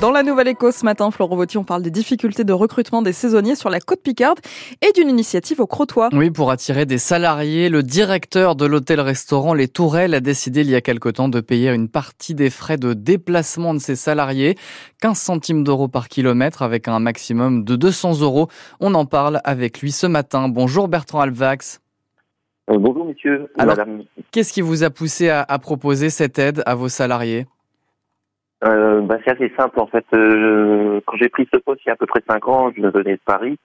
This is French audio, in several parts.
Dans la Nouvelle Éco ce matin, Florent Vautier, on parle des difficultés de recrutement des saisonniers sur la côte Picarde et d'une initiative au Crotoy. Oui, pour attirer des salariés, le directeur de l'hôtel-restaurant Les Tourelles a décidé il y a quelque temps de payer une partie des frais de déplacement de ses salariés, 15 centimes d'euros par kilomètre avec un maximum de 200 euros. On en parle avec lui ce matin. Bonjour Bertrand Alvax. Euh, bonjour monsieur, Alors, madame. Qu'est-ce qui vous a poussé à, à proposer cette aide à vos salariés? Euh, bah, c'est assez simple en fait. Euh, quand j'ai pris ce poste il y a à peu près 5 ans, je venais de Paris.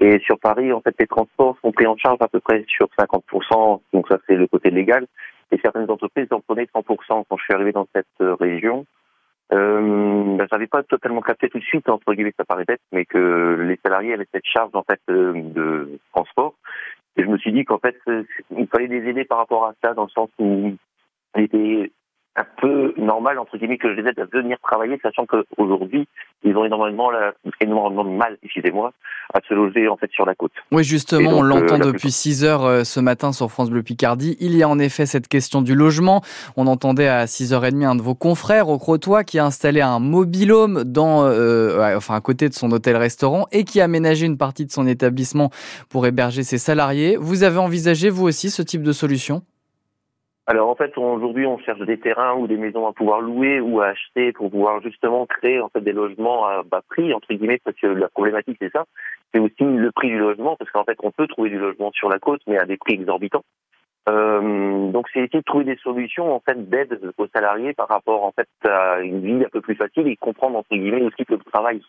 Et sur Paris, en fait, les transports sont pris en charge à peu près sur 50%. Donc ça, c'est le côté légal. Et certaines entreprises en prenaient 100%. Quand je suis arrivé dans cette euh, région, euh, bah, j'avais pas totalement capté tout de suite, entre guillemets, ça paraît bête, mais que les salariés avaient cette charge en fait euh, de transport. Et je me suis dit qu'en fait, euh, il fallait les aider par rapport à ça, dans le sens où il était un peu normal, entre guillemets, que je les aide à venir travailler, sachant qu'aujourd'hui, ils ont énormément, la- énormément de mal, excusez-moi, à se loger, en fait, sur la côte. Oui, justement, donc, on l'entend euh, la depuis 6 heures euh, ce matin sur France Bleu Picardie. Il y a en effet cette question du logement. On entendait à 6h30 un de vos confrères au Crotoy qui a installé un mobilhome dans, euh, ouais, enfin, à côté de son hôtel-restaurant et qui a aménagé une partie de son établissement pour héberger ses salariés. Vous avez envisagé, vous aussi, ce type de solution? Alors, en fait, aujourd'hui, on cherche des terrains ou des maisons à pouvoir louer ou à acheter pour pouvoir justement créer, en fait, des logements à bas prix, entre guillemets, parce que la problématique, c'est ça. C'est aussi le prix du logement, parce qu'en fait, on peut trouver du logement sur la côte, mais à des prix exorbitants. Euh, donc c'est essayer de trouver des solutions en fait d'aide aux salariés par rapport en fait à une vie un peu plus facile et comprendre entre guillemets aussi que le travail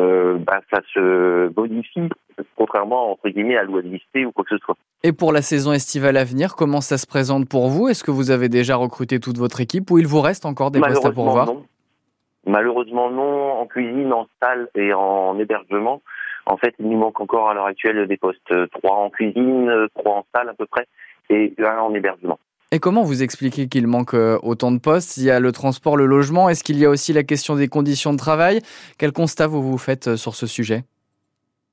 euh, bah, ça se bonifie contrairement entre guillemets à ou quoi que ce soit. Et pour la saison estivale à venir, comment ça se présente pour vous? Est-ce que vous avez déjà recruté toute votre équipe ou il vous reste encore des postes à pourvoir? non. Malheureusement non. En cuisine, en salle et en hébergement. En fait, il nous manque encore à l'heure actuelle des postes. euh, Trois en cuisine, euh, trois en salle à peu près, et un en hébergement. Et comment vous expliquez qu'il manque euh, autant de postes? Il y a le transport, le logement. Est-ce qu'il y a aussi la question des conditions de travail? Quel constat vous vous faites euh, sur ce sujet?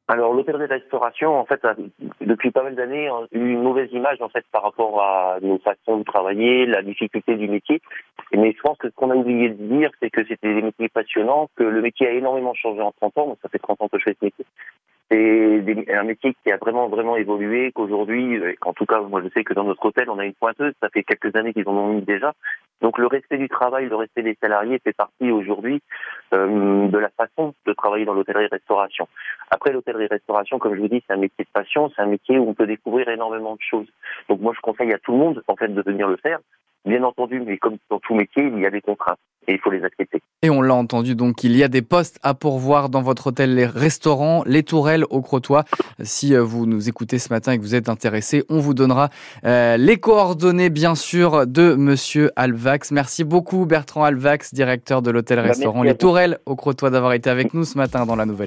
Alors l'hôtellerie-restauration, en fait, a, depuis pas mal d'années, eu une mauvaise image en fait par rapport à nos façons de travailler, la difficulté du métier. Mais je pense que ce qu'on a oublié de dire, c'est que c'était des métiers passionnants, que le métier a énormément changé en 30 ans. Moi, ça fait 30 ans que je fais ce métier. C'est un métier qui a vraiment vraiment évolué. Qu'aujourd'hui, euh, en tout cas, moi je sais que dans notre hôtel, on a une pointeuse. Ça fait quelques années qu'ils en ont mis déjà. Donc le respect du travail, le respect des salariés fait partie aujourd'hui euh, de la façon de travailler dans l'hôtellerie-restauration. Après, l'hôtellerie-restauration, comme je vous dis, c'est un métier de passion, c'est un métier où on peut découvrir énormément de choses. Donc moi, je conseille à tout le monde, en fait, de venir le faire. Bien entendu, mais comme dans tout métier, il y a des contraintes et il faut les accepter. Et on l'a entendu, donc il y a des postes à pourvoir dans votre hôtel, les restaurants, les tourelles au Crotoy. Si euh, vous nous écoutez ce matin et que vous êtes intéressé, on vous donnera euh, les coordonnées, bien sûr, de Monsieur Alvax. Merci beaucoup, Bertrand Alvax, directeur de l'hôtel-restaurant Bah, Les. Tourelles au Crotoy, d'avoir été avec nous ce matin dans la nouvelle.